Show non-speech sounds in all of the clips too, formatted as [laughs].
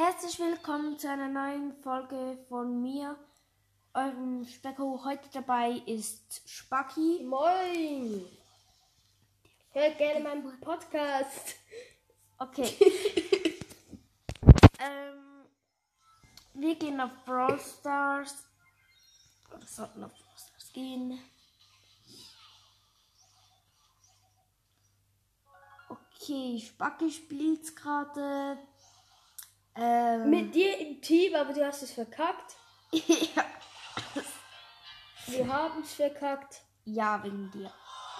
Herzlich willkommen zu einer neuen Folge von mir, eurem Specko. Heute dabei ist Spacki. Moin! Hört gerne meinen Podcast. Okay. [laughs] ähm, wir gehen auf Brawl Stars. Wir sollten auf Brawl Stars gehen. Okay, Spacki spielt gerade. Ähm, Mit dir im Team, aber du hast es verkackt. [laughs] ja. Wir haben es verkackt. ja, wegen dir.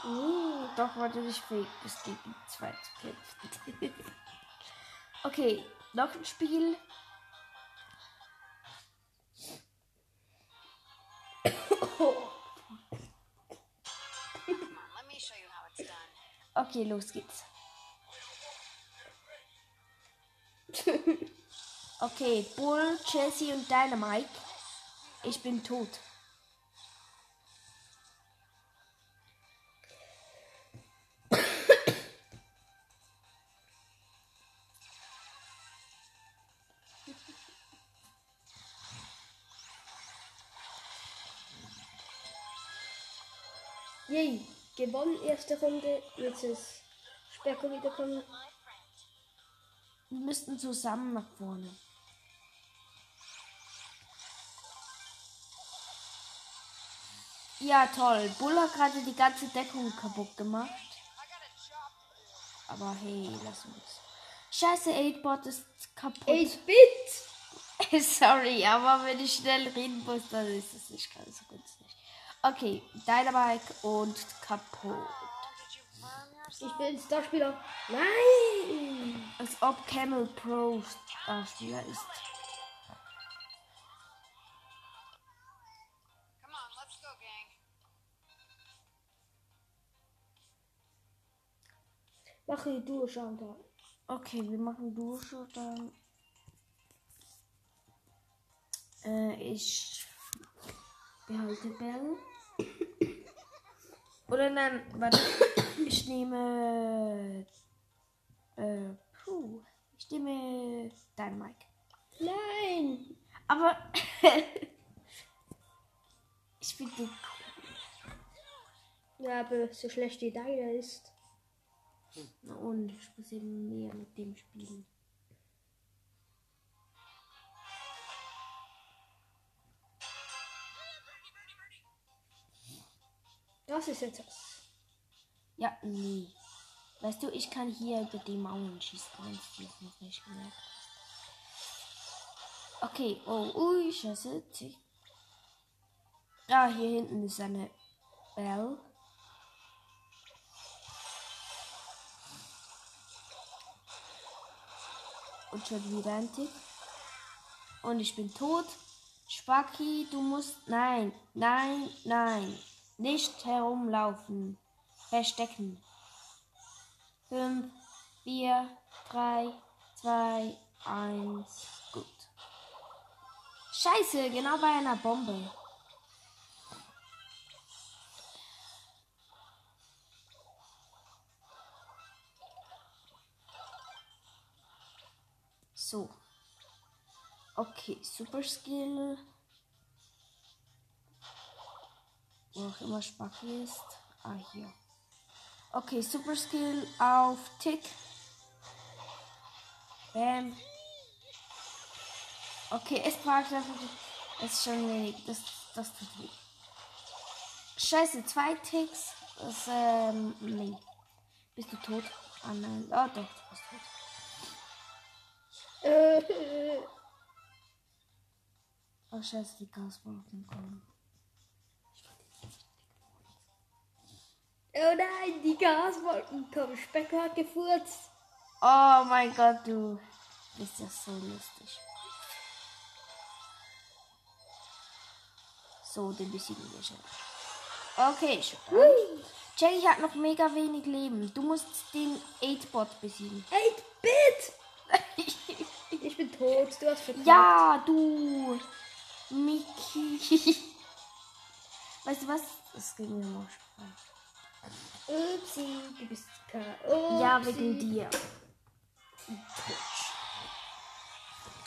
Uh, Doch, warte, ich fähig bis gegen zwei zu kämpfen. [laughs] okay, noch ein Spiel. [laughs] Okay, los geht's. Okay, Bull, Jesse und Dynamite. Ich bin tot. yay. Gewonnen, erste Runde. Jetzt ist Specko wiederkommen. Wir müssten zusammen nach vorne. Ja, toll. Bull hat gerade die ganze Deckung kaputt gemacht. Aber hey, lass uns. Scheiße, 8-Bot ist kaputt. 8-Bit! [laughs] Sorry, aber wenn ich schnell reden muss, dann ist es nicht ganz so günstig. Okay, Dynamite und kaputt. Ich bin Starspieler. Nein! Als ob Camel Pro Darsteller ist. Mache du Showdown. Okay, wir machen dann. Äh, ich behalte Bell. Oder nein, warte. Ich nehme. Äh, puh. Ich nehme Dynamite. Nein! Aber. [laughs] ich bin die Ja, aber so schlecht wie deiner ist. Und ich muss eben mehr mit dem spielen. Das ist jetzt was. Ja, nee. Weißt du, ich kann hier über die Mauern schießen, wenn du noch nicht gemerkt. Okay, oh, ui, scheiße. Ah, hier hinten ist eine Bell. Und schon ein Tick. Und ich bin tot. Spacki, du musst. Nein, nein, nein. Nicht herumlaufen. Verstecken. 5, 4, 3, 2, 1. Gut. Scheiße, genau bei einer Bombe. Okay, Super Skill. Wo auch immer Spacki ist. Ah, hier. Okay, Super Skill auf Tick. Bam. Okay, es braucht einfach. Es ist schon wenig. Das, das tut weh. Scheiße, zwei Ticks. Das, ähm, nee. Bist du tot? Ah, nein. Oh, doch, du bist tot. [laughs] Oh, scheiße, die Gaswolken kommen. oh nein, die Gaswolken kommen. Specko hat gefurzt. Oh mein Gott, du bist ja so lustig. So, den besiegen wir schon. Okay, schon. Jackie hat noch mega wenig Leben. Du musst den 8-Bot besiegen. 8-Bit! [laughs] Ich bin tot. Du hast verkackt. Ja, du. Miki. Weißt du was? Das geht mir noch Spaß. Upsi, du bist K.O. Ja, wegen dir.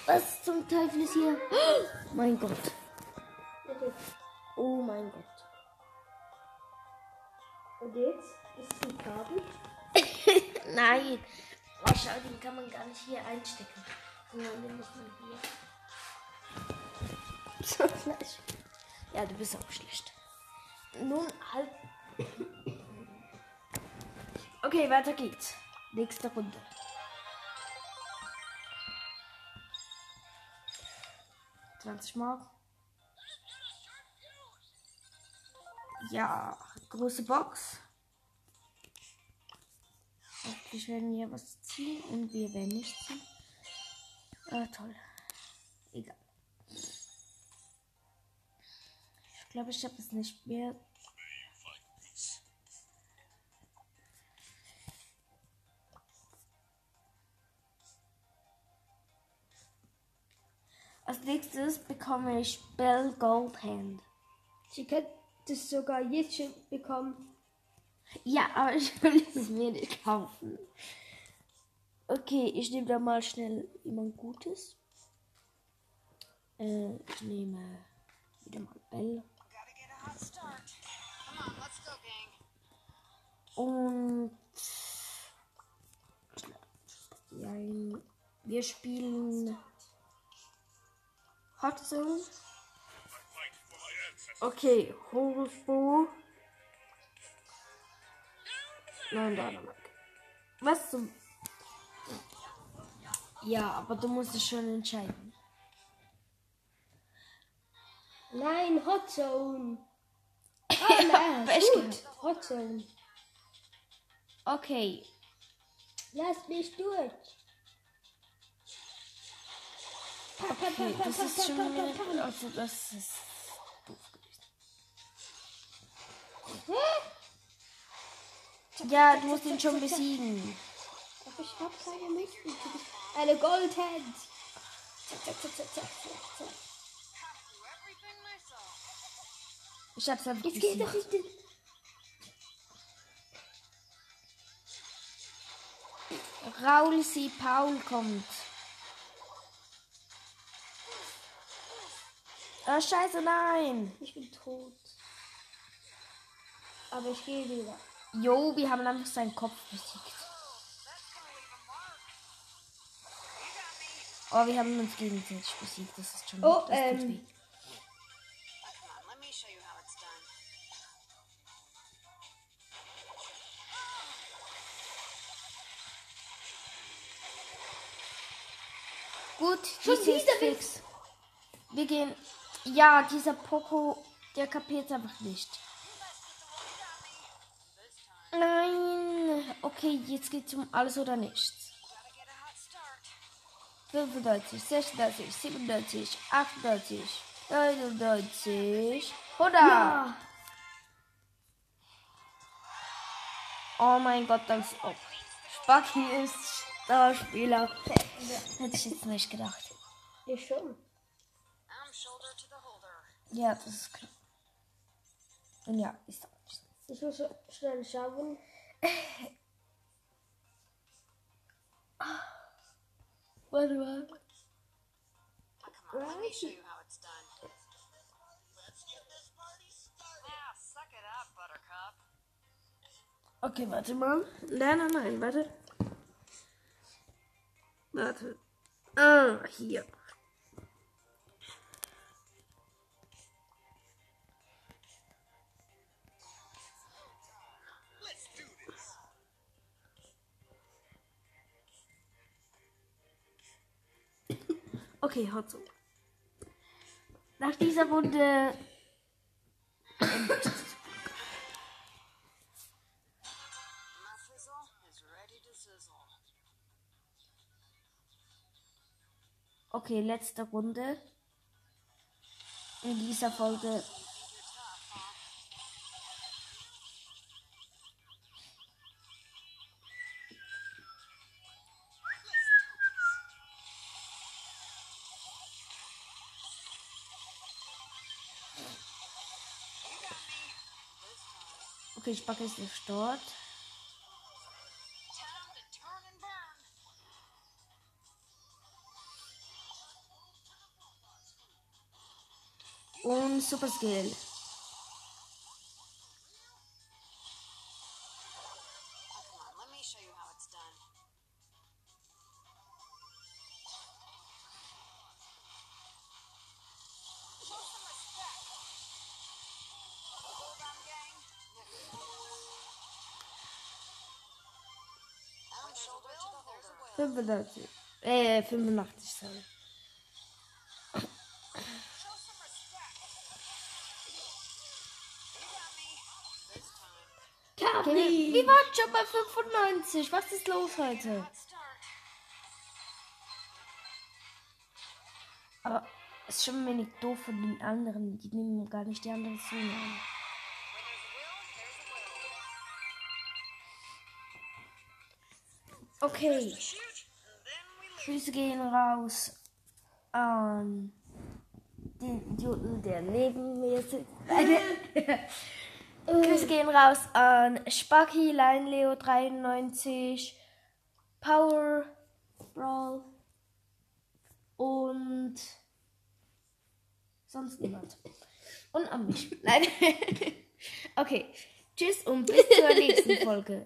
Was zum Teufel ist hier? Oh, mein Gott. Oh mein Gott. Und jetzt ist es ein Kabel. Nein. Oh, schau, den kann man gar nicht hier einstecken. Sondern den muss man hier. So schlecht. Ja, du bist auch schlecht. Nun halt. Okay, weiter geht's. Nächste Runde. Zwanzig Mark. Ja, große Box. Hoffentlich werden wir was ziehen und wir werden nicht ziehen. Ah, toll. Egal. Ich glaube, ich habe es nicht mehr. Als nächstes bekomme ich Bell Goldhand. Sie könnte es sogar jetzt schon bekommen. Ja, aber [laughs] ich will es mir nicht kaufen. Okay, ich nehme da mal schnell jemand Gutes. Äh, ich nehme wieder mal Bell. Und ja, wir spielen Hot Zone. Okay, Horusbo. Nein, noch. Was zum. Ja, aber du musst es schon entscheiden. Nein, Hot Zone. Ah, Echt? gut. Hot Zone. Okay, Lass mich durch. Okay das ist schon wieder. Also, das ist doof gewesen. Ja, du musst ihn schon besiegen. Aber ich hab keine Möglichkeit. Eine Goldhand. Zack, zack, zack, zack, zack, zack, Ich hab's einfach Jetzt geht doch nicht. Raul C. Paul kommt. Ah, scheiße, nein. Ich bin tot. Aber ich gehe wieder. Jo, wir haben einfach seinen Kopf besiegt. Oh, wir haben uns gegenseitig besiegt. Das ist schon Oh, ähm. Gut, Schon ist wieder fix. Wir gehen. Ja, dieser Poco, der kapiert einfach nicht. Nein. Okay, jetzt geht's um alles oder nichts. Gotta get a hot start. 95, 96, 97, 98, 99, 100. Ja. Oh mein Gott, das oh. Spaki ist Starspieler. Hätte ich jetzt nicht gedacht. Ich schon. Ja, das ist klar. Und ja, ist auch nicht. Ich muss schnell schauen. Warte mal. Ah, up, Buttercup. Okay, warte mal. Nein, nein, nein, warte. Warte. Ah, hier. Okay, hört so. Nach dieser Runde [laughs] Okay, letzte Runde. In dieser Folge. Okay, Spacke ist nicht dort. To the holder. 85. Äh, 85, sorry. Wir waren schon bei 95. Was ist los heute? Aber es ist schon wenig doof von den anderen. Die nehmen gar nicht die anderen way. Okay. Grüße gehen raus an den Idioten, der neben mir sitzt. [laughs] [laughs] Grüße gehen raus an Sparky, Line Leo 93, Power Brawl und sonst niemand. Und an mich. Nein. [laughs] okay. Tschüss und bis zur nächsten [laughs] Folge.